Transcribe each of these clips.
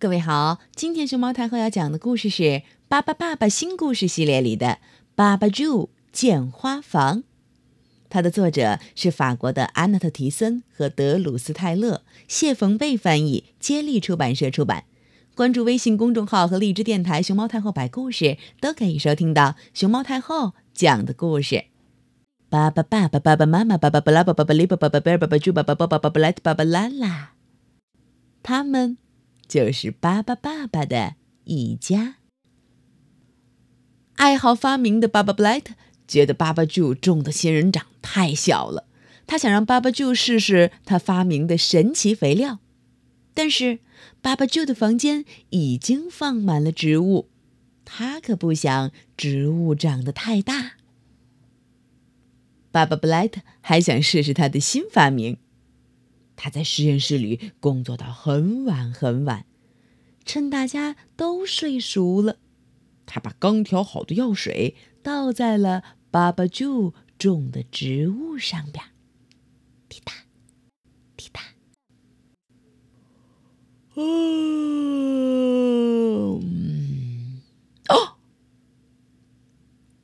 各位好，今天熊猫太后要讲的故事是《巴巴爸爸新故事系列》里的《巴巴猪建花房》，它的作者是法国的安娜特·提森和德鲁斯·泰勒，谢冯贝翻译，接力出版社出版。关注微信公众号和荔枝电台“熊猫太后摆故事”，都可以收听到熊猫太后讲的故事。巴巴爸爸、爸爸妈妈、巴巴布拉、巴巴里、巴巴贝尔、巴巴猪、巴巴巴巴巴布莱特、巴巴拉拉，他们。就是巴巴爸爸的一家。爱好发明的巴巴布莱特觉得巴巴猪种的仙人掌太小了，他想让巴巴猪试试他发明的神奇肥料。但是巴巴猪的房间已经放满了植物，他可不想植物长得太大。巴巴布莱特还想试试他的新发明。他在实验室里工作到很晚很晚，趁大家都睡熟了，他把刚调好的药水倒在了巴巴猪种的植物上边，滴答，滴答。哦，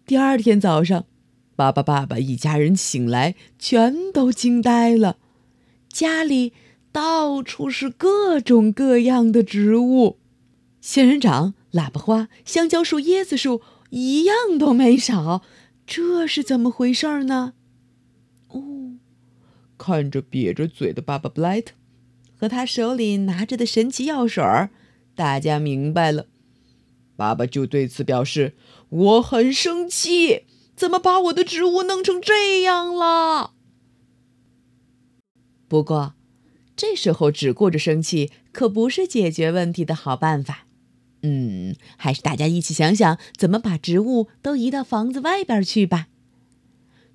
第二天早上，巴巴爸爸一家人醒来，全都惊呆了。家里到处是各种各样的植物，仙人掌、喇叭花、香蕉树、椰子树，一样都没少。这是怎么回事呢？哦，看着瘪着嘴的爸爸布莱特和他手里拿着的神奇药水儿，大家明白了。爸爸就对此表示：“我很生气，怎么把我的植物弄成这样了？”不过，这时候只顾着生气可不是解决问题的好办法。嗯，还是大家一起想想怎么把植物都移到房子外边去吧。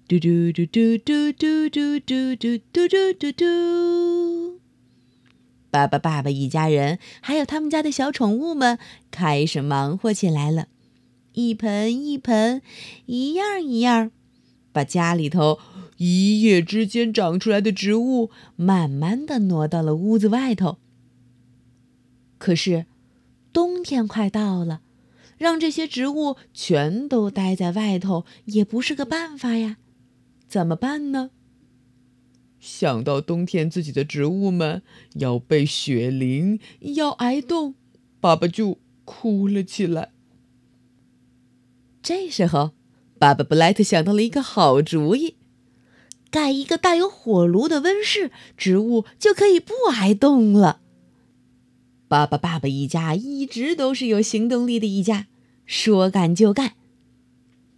嘟嘟嘟嘟嘟嘟嘟嘟嘟嘟嘟嘟嘟。爸爸、爸爸一家人还有他们家的小宠物们开始忙活起来了，一盆一盆，一样一样，把家里头。一夜之间长出来的植物，慢慢的挪到了屋子外头。可是，冬天快到了，让这些植物全都待在外头也不是个办法呀。怎么办呢？想到冬天自己的植物们要被雪淋，要挨冻，爸爸就哭了起来。这时候，爸爸布莱特想到了一个好主意。盖一个带有火炉的温室，植物就可以不挨冻了。爸爸、爸爸一家一直都是有行动力的一家，说干就干。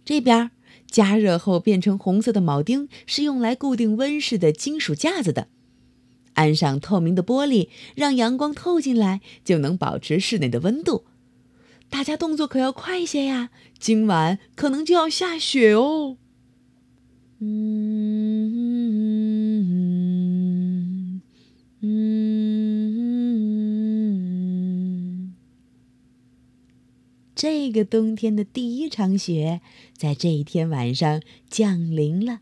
这边加热后变成红色的铆钉是用来固定温室的金属架子的，安上透明的玻璃，让阳光透进来，就能保持室内的温度。大家动作可要快些呀，今晚可能就要下雪哦。嗯这个冬天的第一场雪在这一天晚上降临了，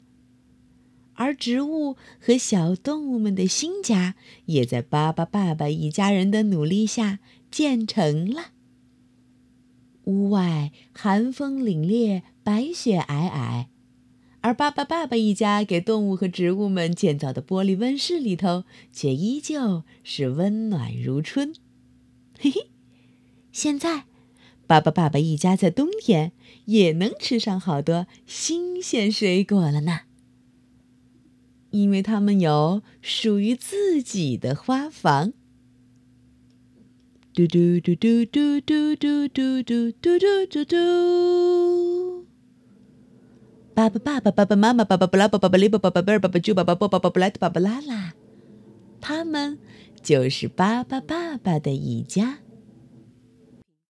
而植物和小动物们的新家也在巴巴爸爸一家人的努力下建成了。屋外寒风凛冽，白雪皑皑。而巴巴爸爸一家给动物和植物们建造的玻璃温室里头，却依旧是温暖如春。嘿嘿，现在，巴巴爸爸一家在冬天也能吃上好多新鲜水果了呢，因为他们有属于自己的花房。嘟嘟嘟嘟嘟嘟嘟嘟嘟嘟嘟嘟。爸爸、爸爸、爸爸妈妈、爸爸、布拉、爸爸、巴里、爸爸、爸贝尔、爸爸、猪、爸爸、波、爸爸、布莱特、爸爸、拉拉，他们就是巴巴爸爸的一家。